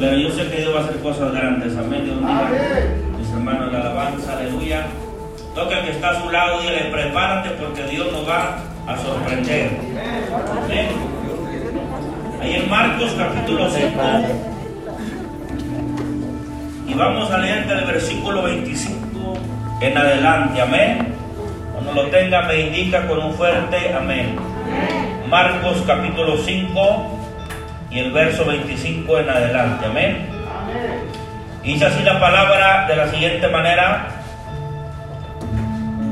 Pero yo sé que Dios va a hacer cosas grandes. Amén. Dios. Mis hermanos, la alabanza, aleluya. Toca al que está a su lado y dile, prepárate porque Dios nos va a sorprender. Amén. Ahí en Marcos capítulo 5. Y vamos a leer del versículo 25 en adelante. Amén. Cuando lo tenga me indica con un fuerte amén. Marcos capítulo 5 y el verso 25 en adelante. Amén. Dice así la palabra de la siguiente manera.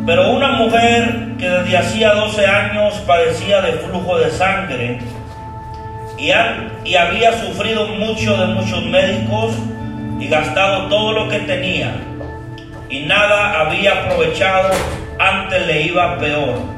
Pero una mujer que desde hacía 12 años padecía de flujo de sangre y, y había sufrido mucho de muchos médicos y gastado todo lo que tenía y nada había aprovechado, antes le iba peor.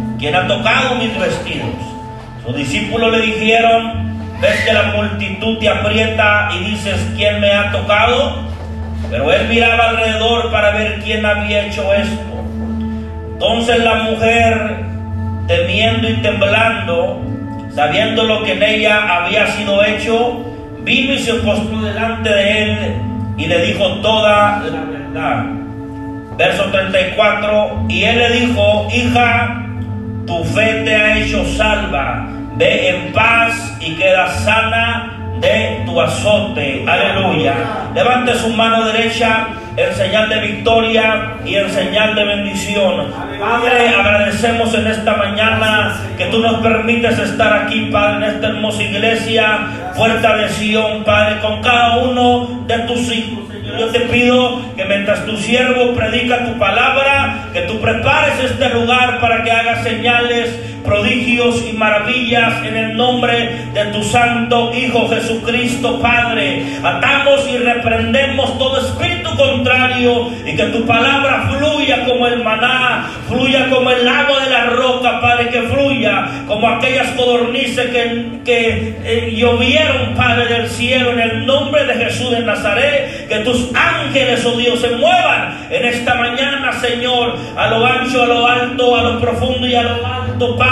¿quién ha tocado mis vestidos? Sus discípulos le dijeron, ves que la multitud te aprieta y dices, ¿quién me ha tocado? Pero él miraba alrededor para ver quién había hecho esto. Entonces la mujer, temiendo y temblando, sabiendo lo que en ella había sido hecho, vino y se postó delante de él y le dijo toda la verdad. Verso 34, y él le dijo, hija, tu fe te ha hecho salva, ve en paz y queda sana de tu azote. Aleluya. Levante su mano derecha en señal de victoria y en señal de bendición. Padre, agradecemos en esta mañana que tú nos permites estar aquí, Padre, en esta hermosa iglesia, fuerza de Padre, con cada uno de tus hijos. Yo te pido que mientras tu siervo predica tu palabra, que tú prepares este lugar para que haga señales, prodigios y maravillas en el nombre de tu santo Hijo Jesucristo, Padre. Atamos y reprendemos todo espíritu contrario y que tu palabra fluya como el maná, fluya como el agua de la roca, Padre, que fluya como aquellas codornices que, que eh, llovieron, Padre del cielo, en el nombre de Jesús de Nazaret, que tus ángeles, oh Dios, se muevan en esta mañana, Señor, a lo ancho, a lo alto, a lo profundo y a lo alto, Padre.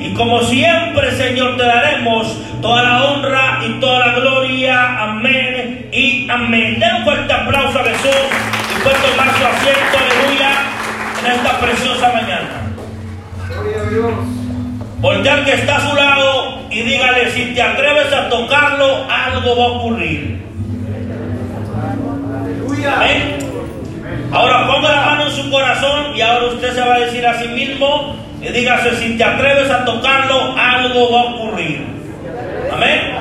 Y como siempre, Señor, te daremos toda la honra y toda la gloria. Amén y amén. Den un fuerte aplauso a Jesús y puede tomar su asiento, aleluya, en esta preciosa mañana. Gloria a Dios. Voltea al que está a su lado y dígale, si te atreves a tocarlo, algo va a ocurrir. Aleluya. Amén. Ahora ponga la mano en su corazón y ahora usted se va a decir a sí mismo y dígase, si te atreves a tocarlo, algo va a ocurrir. Amén.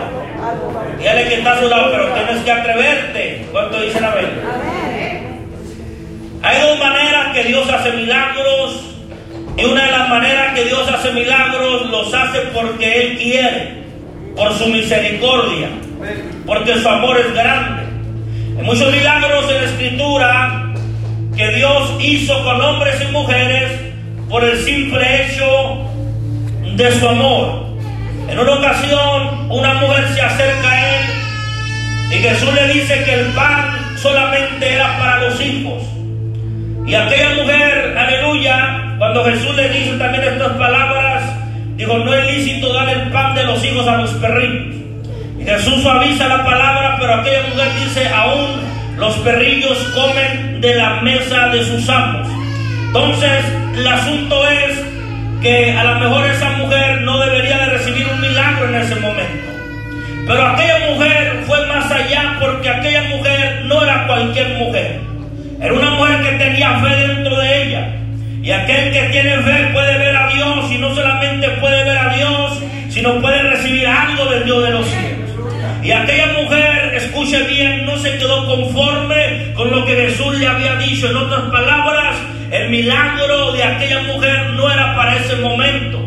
Dígale que está a su lado, pero tienes que atreverte. ¿Cuánto dicen amén? Hay dos maneras que Dios hace milagros. Y una de las maneras que Dios hace milagros los hace porque Él quiere, por su misericordia, porque su amor es grande. Hay muchos milagros en la escritura que Dios hizo con hombres y mujeres por el simple hecho de su amor. En una ocasión una mujer se acerca a él y Jesús le dice que el pan solamente era para los hijos. Y aquella mujer, aleluya, cuando Jesús le dice también estas palabras, dijo, no es lícito dar el pan de los hijos a los perrillos. Y Jesús suaviza la palabra, pero aquella mujer dice, aún los perrillos comen de la mesa de sus amos. Entonces, el asunto es que a lo mejor esa mujer no debería de recibir un milagro en ese momento. Pero aquella mujer fue más allá porque aquella mujer no era cualquier mujer. Era una mujer que tenía fe dentro de ella. Y aquel que tiene fe puede ver a Dios y no solamente puede ver a Dios, sino puede recibir algo del Dios de los cielos. Y aquella mujer, escuche bien, no se quedó conforme con lo que Jesús le había dicho. En otras palabras, el milagro de aquella mujer no era para ese momento,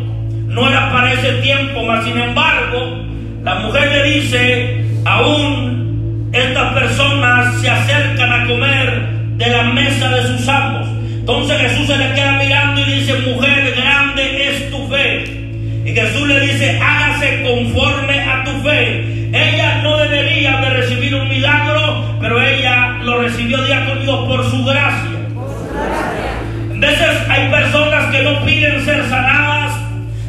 no era para ese tiempo, mas sin embargo, la mujer le dice, aún estas personas se acercan a comer de la mesa de sus amos. Entonces Jesús se le queda mirando y dice, mujer, grande es tu fe. Y Jesús le dice, hágase conforme a tu fe. Ella no debería de recibir un milagro, pero ella lo recibió día con por su gracia. Por su gracia veces hay personas que no piden ser sanadas,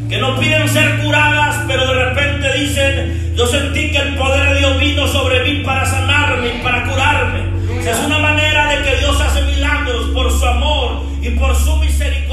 que no piden ser curadas, pero de repente dicen, yo sentí que el poder de Dios vino sobre mí para sanarme y para curarme. Es una manera de que Dios hace milagros por su amor y por su misericordia.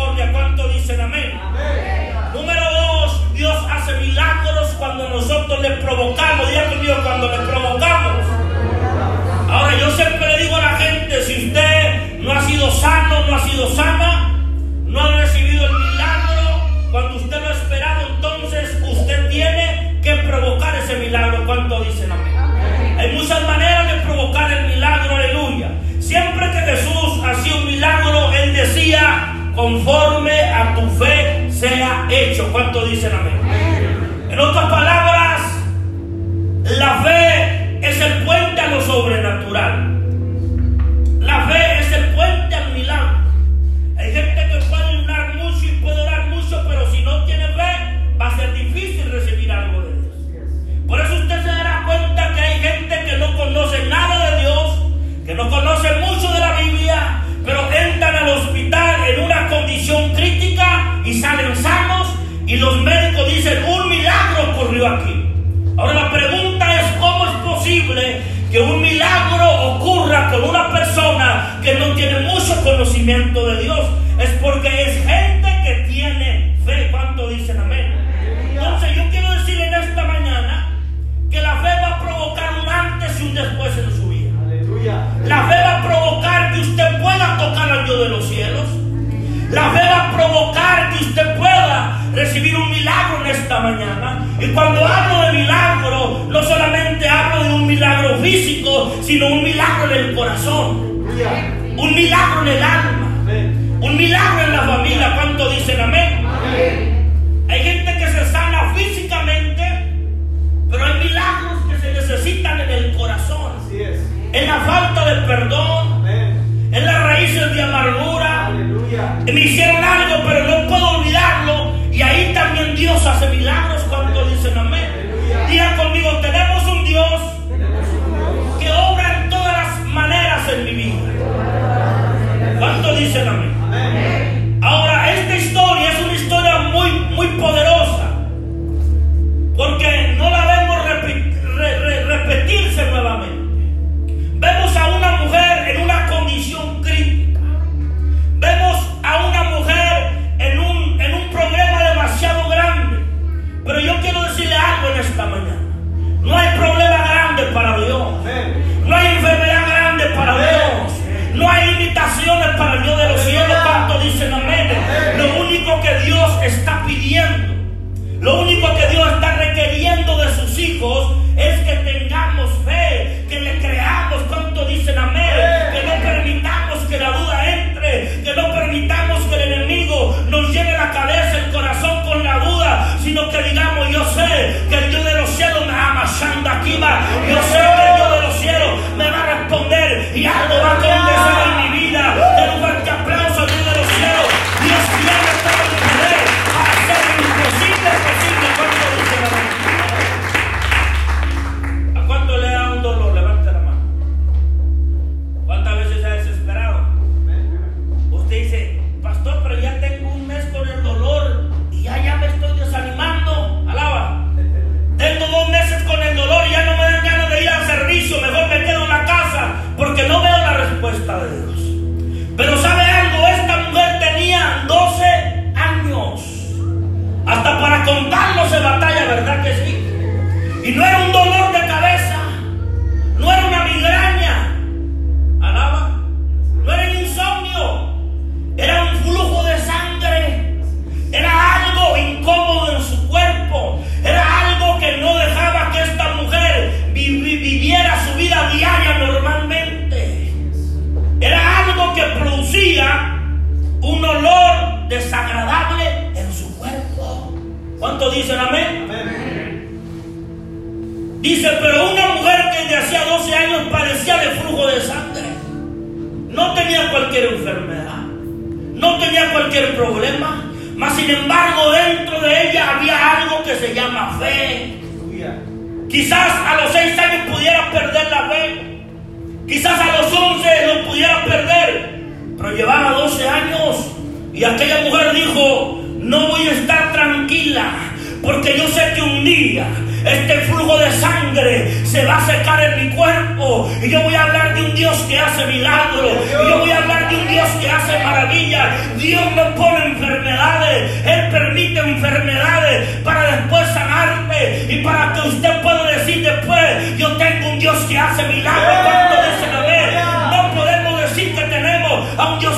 Y cuando hablo de milagro, no solamente hablo de un milagro físico, sino un milagro en el corazón. Un milagro en el alma. Un milagro en la familia. ¿Cuánto dicen amén? Hay gente que se sana físicamente, pero hay milagros que se necesitan en el corazón. En la falta de perdón. En las raíces de amargura. Me hicieron algo, pero no puedo hijos es que tengamos fe. desagradable en su cuerpo. ¿Cuánto dicen amén? Dice, pero una mujer que de hacía 12 años parecía de flujo de sangre, no tenía cualquier enfermedad, no tenía cualquier problema, mas sin embargo dentro de ella había algo que se llama fe. Quizás a los 6 años pudiera perder la fe, quizás a los 11 lo pudiera perder, pero llevaba 12 años y aquella mujer dijo, no voy a estar tranquila. Porque yo sé que un día este flujo de sangre se va a secar en mi cuerpo. Y yo voy a hablar de un Dios que hace milagros. Y yo voy a hablar de un Dios que hace maravillas. Dios no pone enfermedades. Él permite enfermedades para después sanarte. Y para que usted pueda decir después, yo tengo un Dios que hace milagros. No podemos decir que tenemos a un Dios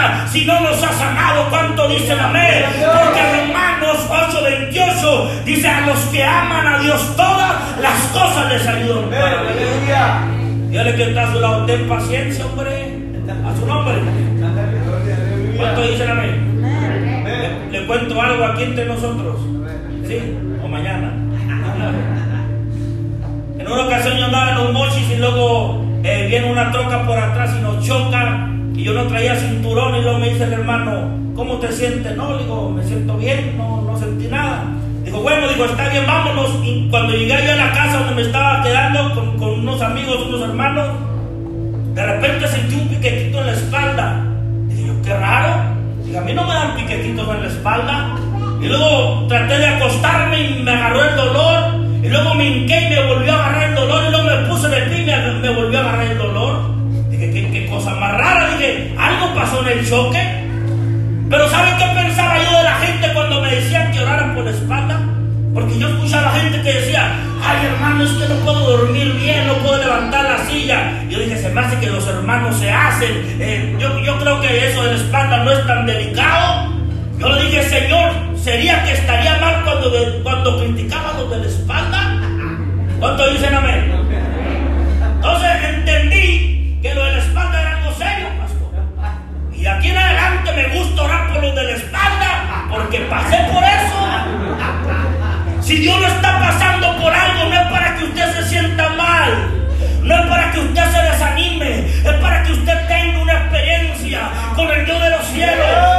sana si no nos ha sanado. ¿Cuánto dicen amén? Porque Romanos 8:28 dice a los que aman a Dios todas las cosas les ayudan. Dígale que está a su lado, ten paciencia, hombre. A su nombre. ¿Cuánto dicen amén? Le, le cuento algo aquí entre nosotros. ¿Sí? O mañana. En una ocasión yo andaba en los mochis y luego eh, viene una troca por atrás y nos choca. Y yo no traía cinturón y luego me dice el hermano, ¿cómo te sientes? No, digo, me siento bien, no, no sentí nada. Digo, bueno, digo, está bien, vámonos. Y cuando llegué yo a la casa donde me estaba quedando con, con unos amigos, unos hermanos, de repente sentí un piquetito en la espalda. Dije yo, qué raro. Dije, a mí no me dan piquetitos en la espalda. Y luego traté de acostarme y me agarró el dolor. Y luego me hinqué y me volvió a agarrar el dolor. Y luego me puse de pie y me volvió a agarrar el dolor. Dije, ¿qué, qué cosa. Dije, algo pasó en el choque. Pero ¿saben qué pensaba yo de la gente cuando me decían que oraran por la espalda? Porque yo escuchaba a gente que decía, ay hermano, es que no puedo dormir bien, no puedo levantar la silla. Yo dije, se me hace que los hermanos se hacen. Eh, yo, yo creo que eso de la espalda no es tan delicado. Yo le dije, Señor, ¿sería que estaría mal cuando, cuando criticaba los de la espalda? ¿Cuánto dicen amén? Entonces entendí de la espalda, porque pasé por eso. Si Dios lo está pasando por algo, no es para que usted se sienta mal, no es para que usted se desanime, es para que usted tenga una experiencia con el Dios de los cielos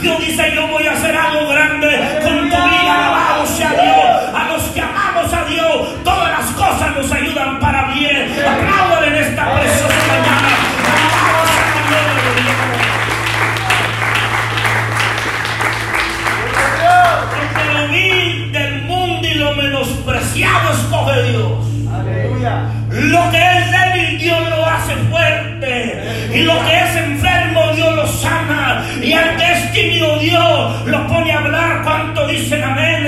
Dios dice yo voy a hacer algo grande es Dios lo pone a hablar. ¿Cuánto dicen amén?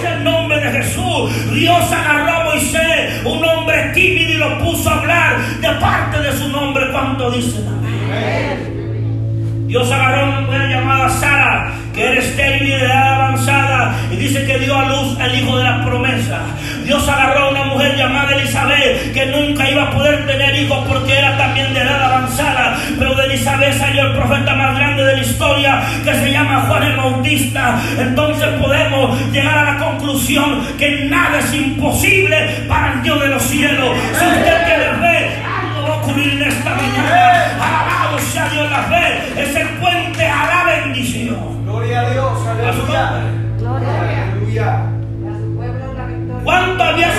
Sea el nombre de Jesús. Dios agarró a Moisés, un hombre tímido, y lo puso a hablar de parte de su nombre. ¿Cuánto dicen amén? Dios agarró a una mujer llamada Sara, que era estéril de edad avanzada, y dice que dio a luz al hijo de la promesa. Dios agarró a una mujer llamada Elizabeth, que nunca iba a poder tener hijos porque era también de edad avanzada. Pero de Elizabeth salió el profeta más grande de la historia, que se llama Juan el Bautista. Entonces podemos llegar a la conclusión que nada es imposible para el Dios de los cielos. Si usted tiene fe, algo va a ocurrir en esta mañana. Alabado sea Dios la fe, es el puente a la bendición. Gloria a Dios. Aleluya. Aleluya.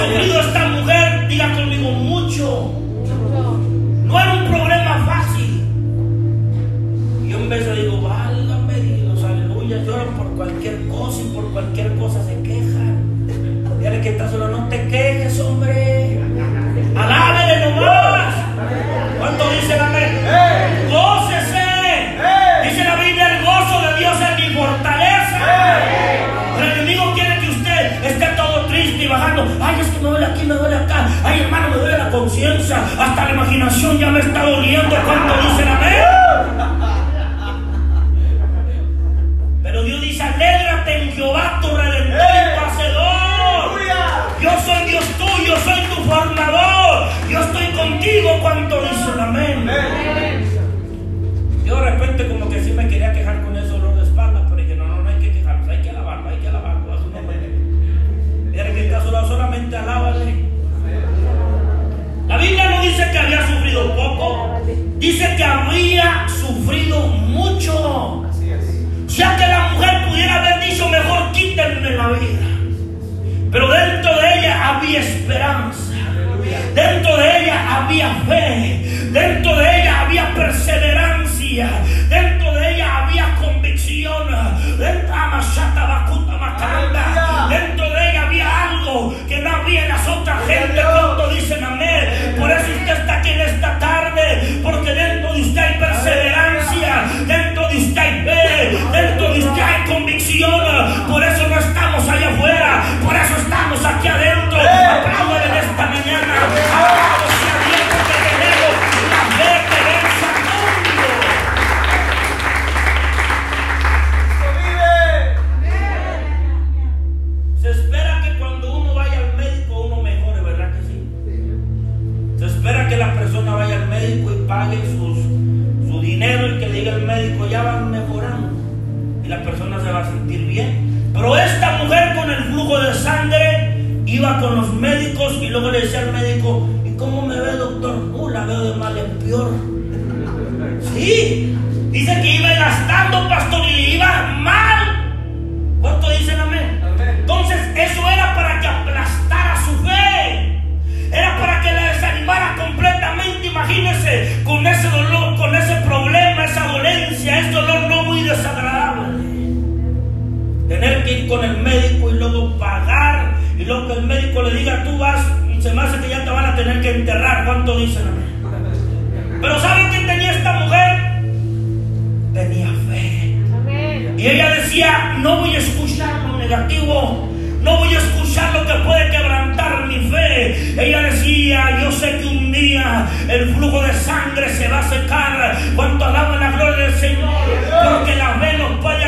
¿Cuánto había sufrido esta mujer? Diga conmigo, mucho. No era un problema fácil. Y vez de digo, válgame Dios, aleluya, lloran por cualquier cosa y por cualquier cosa se quejan. Dígale que está solo, no te quejes, hombre. Alábele nomás. ¿Cuánto dicen amén? Ay, es que me duele aquí, me duele acá. Ay, hermano, me duele la conciencia. Hasta la imaginación ya me está doliendo. ¿Cuánto dicen amén? Pero Dios dice, alégrate en Jehová tu redentor y tu hacedor. Yo soy Dios tuyo, soy tu formador. Yo estoy contigo. ¿Cuánto dicen amén? Yo de repente como que sí me quería quejar con ese Solo, solamente alábale. La Biblia no dice que había sufrido poco, dice que había sufrido mucho. O sea que la mujer pudiera haber dicho, mejor quítenme la vida. Pero dentro de ella había esperanza. Dentro de ella había fe, dentro de ella había perseverancia, dentro de ella había convicción, dentro, de ella había que no había en las otras gente iba con los médicos y luego le decía al médico, ¿y cómo me ve doctor? Uh, la veo de mal en peor. Sí, dice que iba gastando, pastor, y iba mal. ¿Cuánto dicen amén? Entonces eso era para que aplastara su fe. Era para que la desanimara completamente. Imagínense con ese dolor, con ese problema, esa dolencia, ese dolor no muy desagradable. Tener que ir con el médico y luego que el médico le diga tú vas, se me hace que ya te van a tener que enterrar. ¿Cuánto dicen? Pero ¿saben quién tenía esta mujer? Tenía fe. Y ella decía, no voy a escuchar lo negativo no voy a escuchar lo que puede quebrantar mi fe. Ella decía, yo sé que un día el flujo de sangre se va a secar. Cuanto alaban la gloria del Señor. Porque la fe nos puede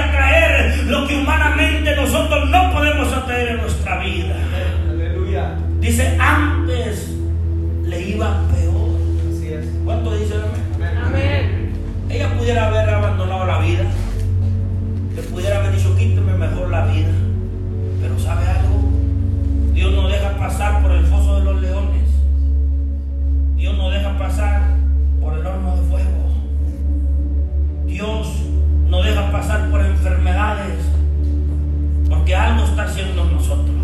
Dice, antes le iba peor. Así es. ¿Cuánto dice amén? Amén. Ella pudiera haber abandonado la vida. Le pudiera haber dicho, quíteme mejor la vida. Pero ¿sabe algo? Dios no deja pasar por el foso de los leones. Dios no deja pasar por el horno de fuego. Dios no deja pasar por enfermedades. Porque algo está haciendo nosotros.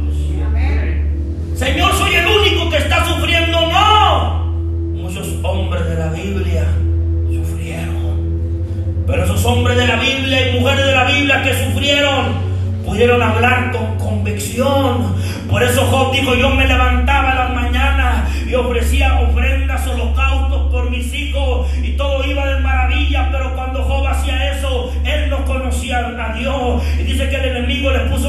Señor, soy el único que está sufriendo. No. Muchos hombres de la Biblia sufrieron. Pero esos hombres de la Biblia y mujeres de la Biblia que sufrieron pudieron hablar con convicción. Por eso Job dijo, yo me levantaba a las mañanas y ofrecía ofrendas, holocaustos por mis hijos y todo iba de maravilla, pero cuando Job hacía eso, él no conocía a Dios. Y dice que el enemigo le puso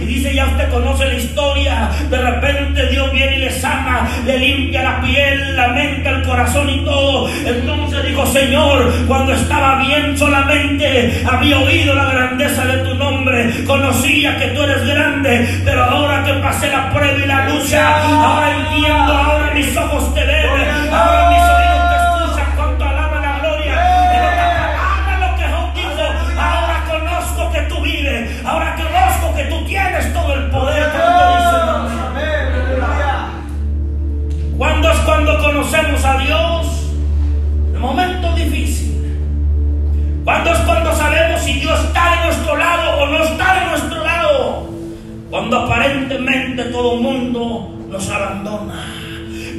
y dice, ya usted conoce la historia, de repente Dios viene y le sana, le limpia la piel, la mente, el corazón y todo. Entonces dijo, Señor, cuando estaba bien solamente había oído la grandeza de tu nombre, conocía que tú eres grande, pero ahora que pasé la prueba y la lucha, ahora entiendo, ahora mis ojos te ven, ¿Cuándo es cuando sabemos si Dios está de nuestro lado o no está de nuestro lado? Cuando aparentemente todo el mundo nos abandona.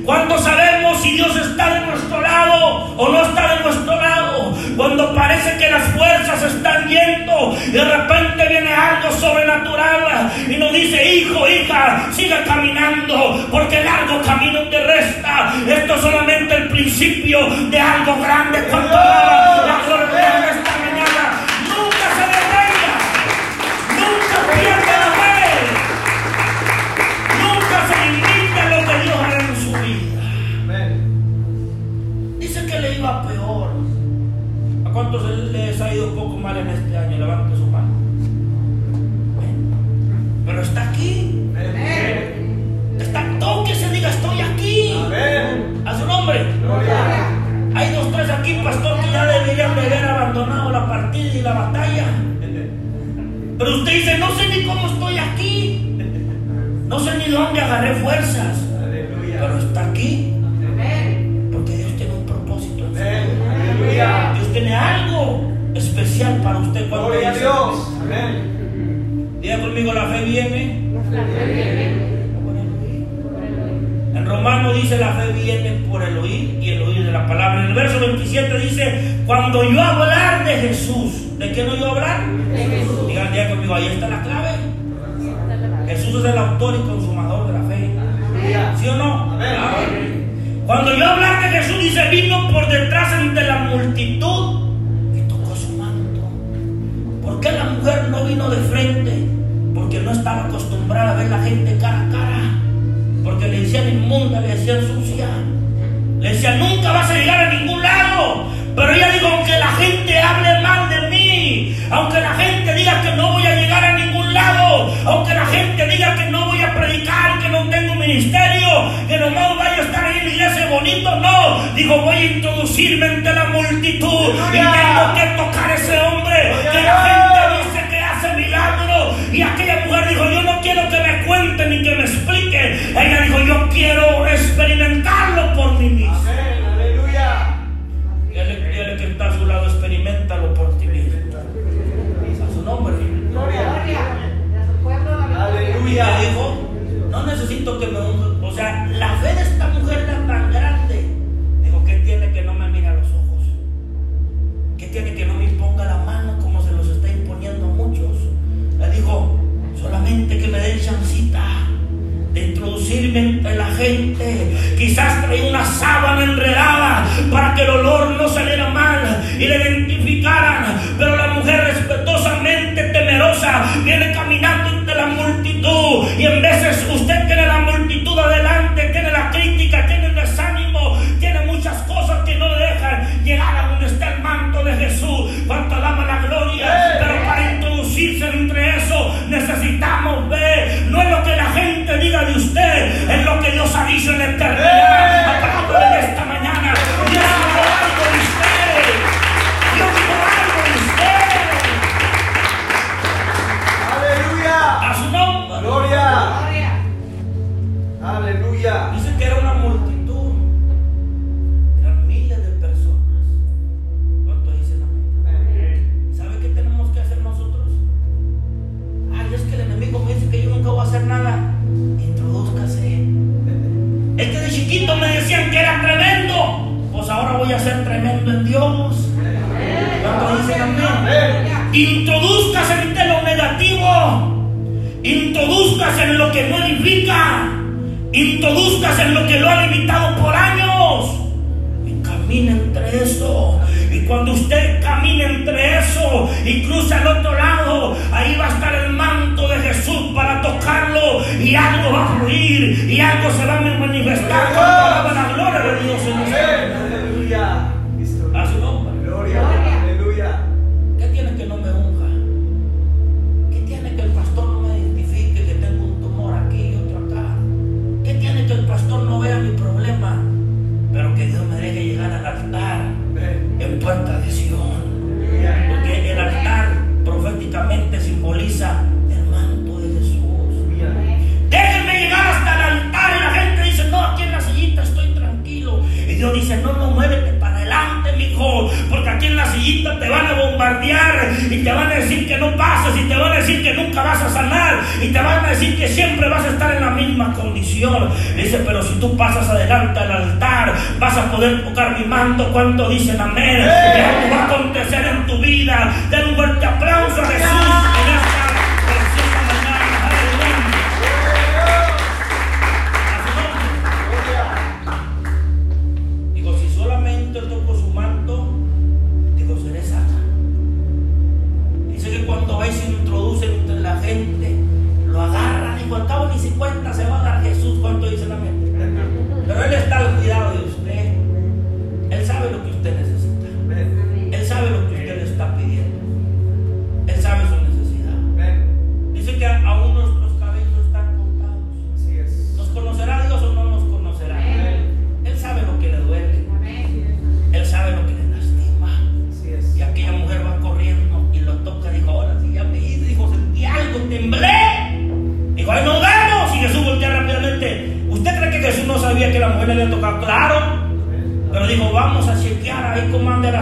Cuando sabemos si Dios está de nuestro lado o no está de nuestro lado. Cuando parece que las fuerzas están yendo de repente viene algo sobrenatural y nos dice, hijo, hija, siga caminando porque largo camino te resta. Esto es solamente el principio de algo grande. Cuando la gloria esta mañana nunca se detenga, nunca pierda la fe, nunca se limite a lo que Dios hará en su vida. Dice que le iba peor. ¿A cuántos les ha ido un poco mal en este año? Levante su mano. Pero está aquí. Está todo que se diga estoy aquí. A su nombre. Hay dos, tres aquí, pastor, que ya deberían de haber abandonado la partida y la batalla. Pero usted dice, no sé ni cómo estoy aquí. No sé ni dónde agarré fuerzas. Pero está aquí. Porque Dios tiene un propósito. Dios tiene algo especial para usted cuando Gloria a Dios. Diga conmigo, la fe viene. La fe viene. En Romano dice la fe viene por el oír y el oír de la palabra. En el verso 27 dice, cuando yo hablar de Jesús, ¿de qué no yo hablar? De Jesús. Digan, diga conmigo, ahí está la clave. Jesús es el autor y consumador de la fe. ¿Sí o no? Cuando yo hablar de Jesús, dice, vino por detrás entre la multitud qué la mujer no vino de frente? Porque no estaba acostumbrada a ver la gente cara a cara. Porque le decían inmunda, le decían sucia. Le decían, nunca vas a llegar a ningún lado. Pero ella dijo, aunque la gente hable mal de mí, aunque la gente diga que no voy a llegar a ningún lado, aunque la gente diga que no voy a predicar, que no tengo ministerio, que no vaya a estar ahí en la iglesia bonito, no. Dijo, voy a introducirme entre la multitud y tengo que tocar Dios dice, no, no, muévete para adelante, mijo, porque aquí en la sillita te van a bombardear y te van a decir que no pasas y te van a decir que nunca vas a sanar y te van a decir que siempre vas a estar en la misma condición. Dice, pero si tú pasas adelante al altar, vas a poder tocar mi manto. ¿Cuánto dicen amén? ¡Eh! Eso va a acontecer en tu vida. Den un fuerte aplauso a Jesús.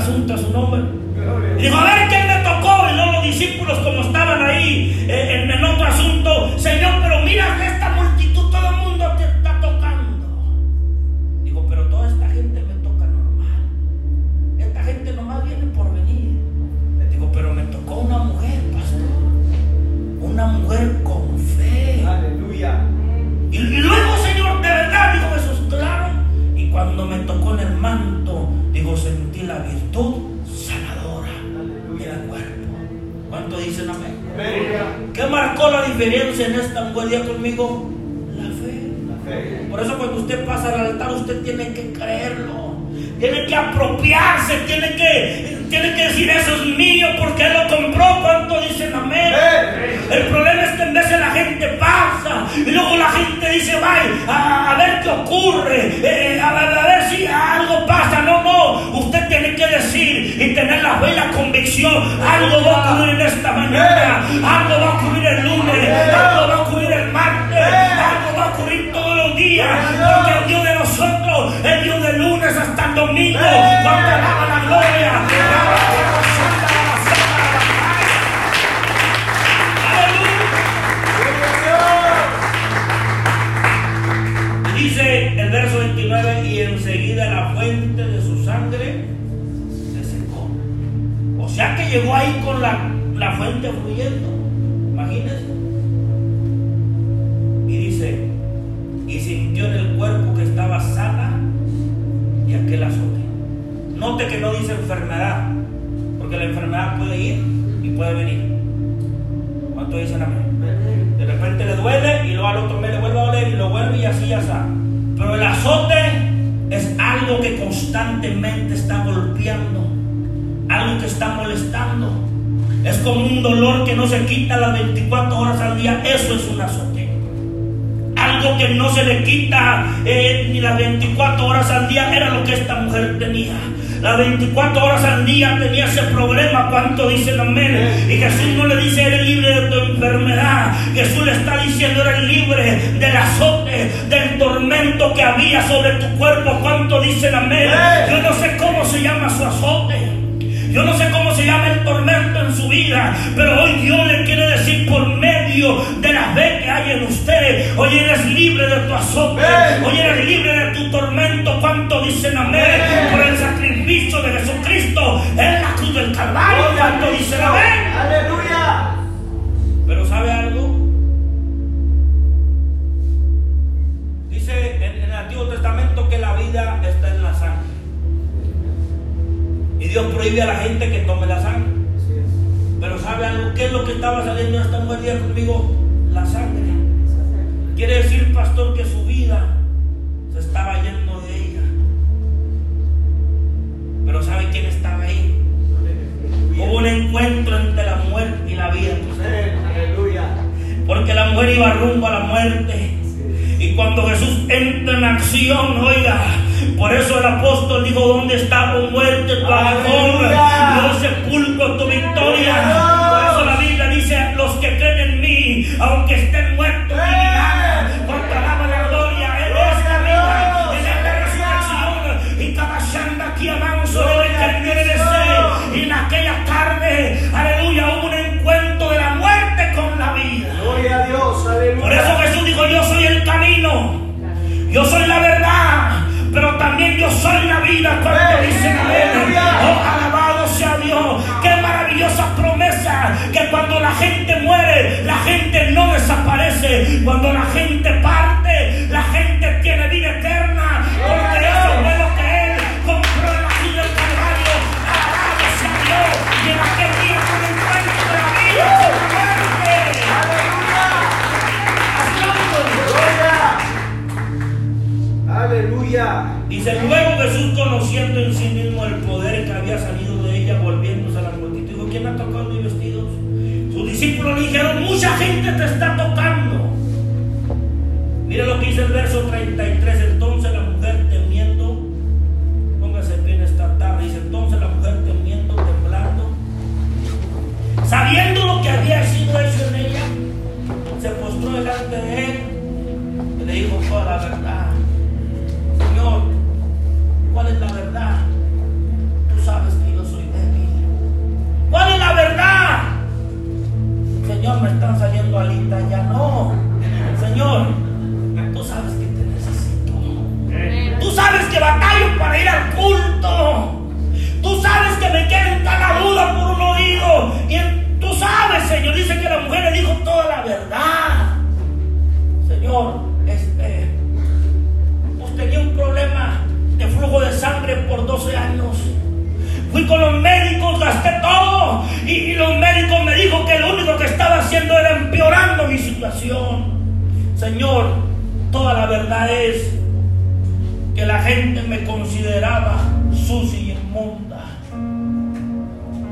asunto a su nombre, conmigo? La fe. Por eso cuando usted pasa al altar, usted tiene que creerlo. Tiene que apropiarse, tiene que, tiene que decir eso es mío porque él lo compró. ¿Cuánto dicen amén? El problema es que en veces la gente pasa y luego la gente dice, vaya, a, ver qué ocurre, eh, eh, a, ver si algo pasa. No, no, usted tiene que decir y tener la fe y la convicción. Algo va a ocurrir en esta mañana, algo va a ocurrir el lunes, algo va Porque el Dios de nosotros, el Dios de lunes hasta el domingo, no te daba la gloria. ¡Aleluya! Dice el verso 29 y enseguida la fuente de su sangre se secó. O sea que llegó ahí con la, la fuente fluyendo. Imagínense. Note que no dice enfermedad, porque la enfermedad puede ir y puede venir. ¿Cuánto dicen amén? De repente le duele y luego al otro mes le vuelve a doler y lo vuelve y así ya está. Pero el azote es algo que constantemente está golpeando, algo que está molestando. Es como un dolor que no se quita las 24 horas al día. Eso es un azote. Algo que no se le quita eh, ni las 24 horas al día era lo que esta mujer tenía. Las 24 horas al día tenía ese problema. ¿Cuánto dicen amén? Y Jesús no le dice, eres libre de tu enfermedad. Jesús le está diciendo, eres libre del azote, del tormento que había sobre tu cuerpo. ¿Cuánto dicen amén? Yo no sé cómo se llama su azote. Yo no sé cómo se llama el tormento en su vida, pero hoy Dios le quiere decir por medio de la fe que hay en usted, hoy eres libre de tu azote, hoy eres libre de tu tormento. ¿Cuánto dicen amén? Por el sacrificio de Jesucristo en la cruz del Calvario. ¿Cuánto dicen amén? Aleluya. Dios prohíbe a la gente que tome la sangre. Pero ¿sabe algo? ¿Qué es lo que estaba saliendo esta mujer día conmigo? La sangre. Quiere decir, pastor, que su vida se estaba yendo de ella. Pero ¿sabe quién estaba ahí? Hubo un encuentro entre la muerte y la vida. Aleluya. Porque la mujer iba rumbo a la muerte. Y cuando Jesús entra en acción, oiga, por eso el apóstol dijo, ¿dónde está tu muerte, tu amor? Yo sepulcro tu victoria. Por eso la Biblia dice, los que creen en mí, aunque estén muertos, vivirán. Porque alaba la gloria, Él es la vida, Él es la resurrección. Y cada chanda aquí avanzo de ser. Y en aquella tarde, aleluya, hubo un encuentro de la muerte con la vida. Gloria a Dios. Aleluya. Por eso Jesús dijo, yo soy el camino, yo soy la verdad, vida. Cuando dicen amén, oh, alabado sea Dios, qué maravillosa promesa, que cuando la gente muere, la gente no desaparece, cuando la gente parte, la gente tiene vida eterna, porque eso fue lo que Él compró en la cruz del Calvario, alabado sea Dios, y en aquel día fue el encuentro de la vida con la muerte. Aleluya. Dice,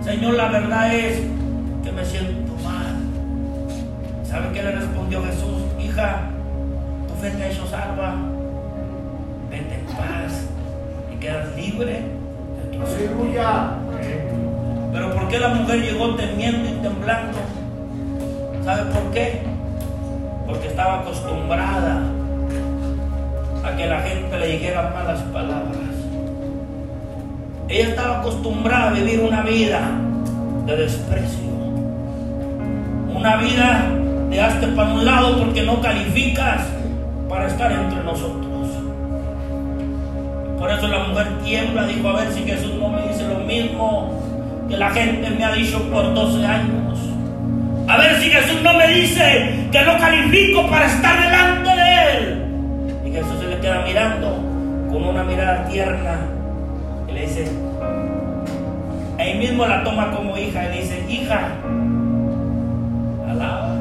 Señor, la verdad es que me siento mal. ¿Sabe qué le respondió Jesús? Hija, tu fe te ha hecho salva. Vete en paz y quedas libre de tu. Aleluya. Pero ¿por qué la mujer llegó temiendo y temblando? ¿Sabe por qué? Porque estaba acostumbrada a que la gente le dijera malas palabras. Ella estaba acostumbrada a vivir una vida de desprecio. Una vida de hazte para un lado porque no calificas para estar entre nosotros. Por eso la mujer tiembla, dijo, a ver si Jesús no me dice lo mismo que la gente me ha dicho por 12 años. A ver si Jesús no me dice que no califico para estar delante de Él. Y Jesús se le queda mirando con una mirada tierna dice, ahí mismo la toma como hija y dice, hija, alaba,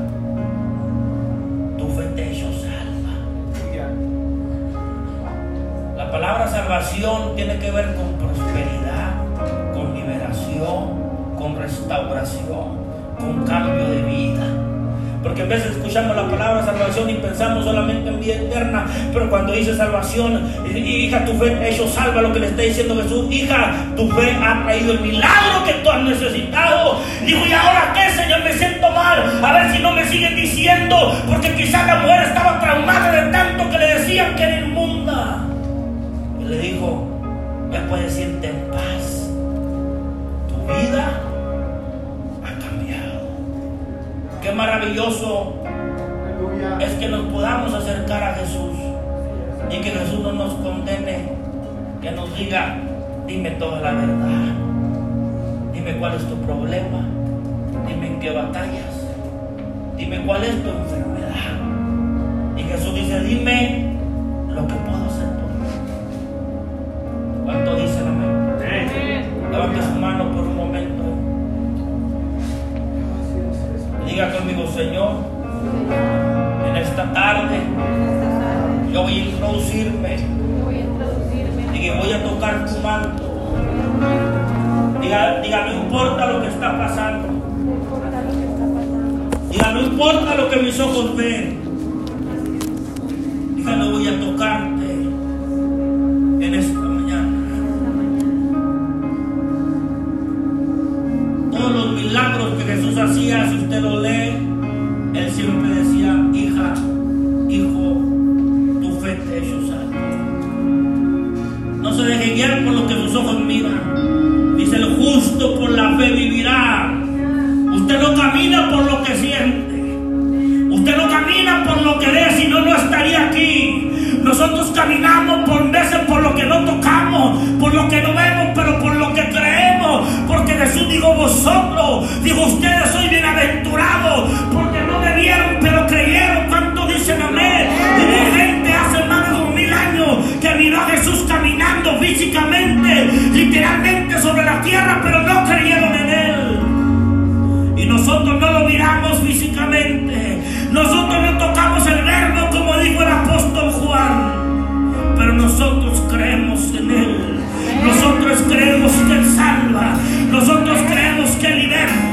tu fe te salva. La palabra salvación tiene que ver con prosperidad, con liberación, con restauración con cambio de vida. Porque a veces escuchamos la palabra salvación y pensamos solamente en vida eterna. Pero cuando dice salvación, hija, tu fe hecho salva lo que le está diciendo Jesús. Hija, tu fe ha traído el milagro que tú has necesitado. Dijo, ¿y ahora qué, Señor? Me siento mal. A ver si no me siguen diciendo. Porque quizás la mujer estaba traumada de tanto que le decían que era inmunda. Y le dijo, ya puedes irte en paz. Tu vida Qué maravilloso es que nos podamos acercar a Jesús y que Jesús no nos condene, que nos diga, dime toda la verdad, dime cuál es tu problema, dime en qué batallas, dime cuál es tu enfermedad. Y Jesús dice, dime lo que puedo hacer por ti. ¿Cuánto dice la mano? Levante su mano por un momento. Diga conmigo, Señor, en esta tarde yo voy a introducirme y voy a tocar tu manto. Diga, diga, no importa lo que está pasando. Diga, no importa lo que mis ojos ven. Diga, no voy a tocarte si usted lo lee, Él siempre decía, hija, hijo, tu fe te hecho salvo. No se deje guiar por lo que sus ojos miran. Dice, el justo por la fe vivirá. Usted no camina por lo que siente. Usted no camina por lo que ve, si no, no estaría aquí. Nosotros caminamos por veces por lo que no tocamos, por lo que no vemos, pero por lo que creemos. Porque Jesús dijo vosotros, dijo ustedes soy bienaventurados, porque no me vieron, pero creyeron. ¿Cuánto dicen amén? Y gente hace más de dos mil años que miró a Jesús caminando físicamente, literalmente sobre la tierra, pero no creyeron en él. Y nosotros no lo miramos físicamente. Nosotros no tocamos el verbo como dijo el apóstol Juan. Pero nosotros creemos en Él. Nosotros creemos que Él salva. Nosotros creemos que liberta.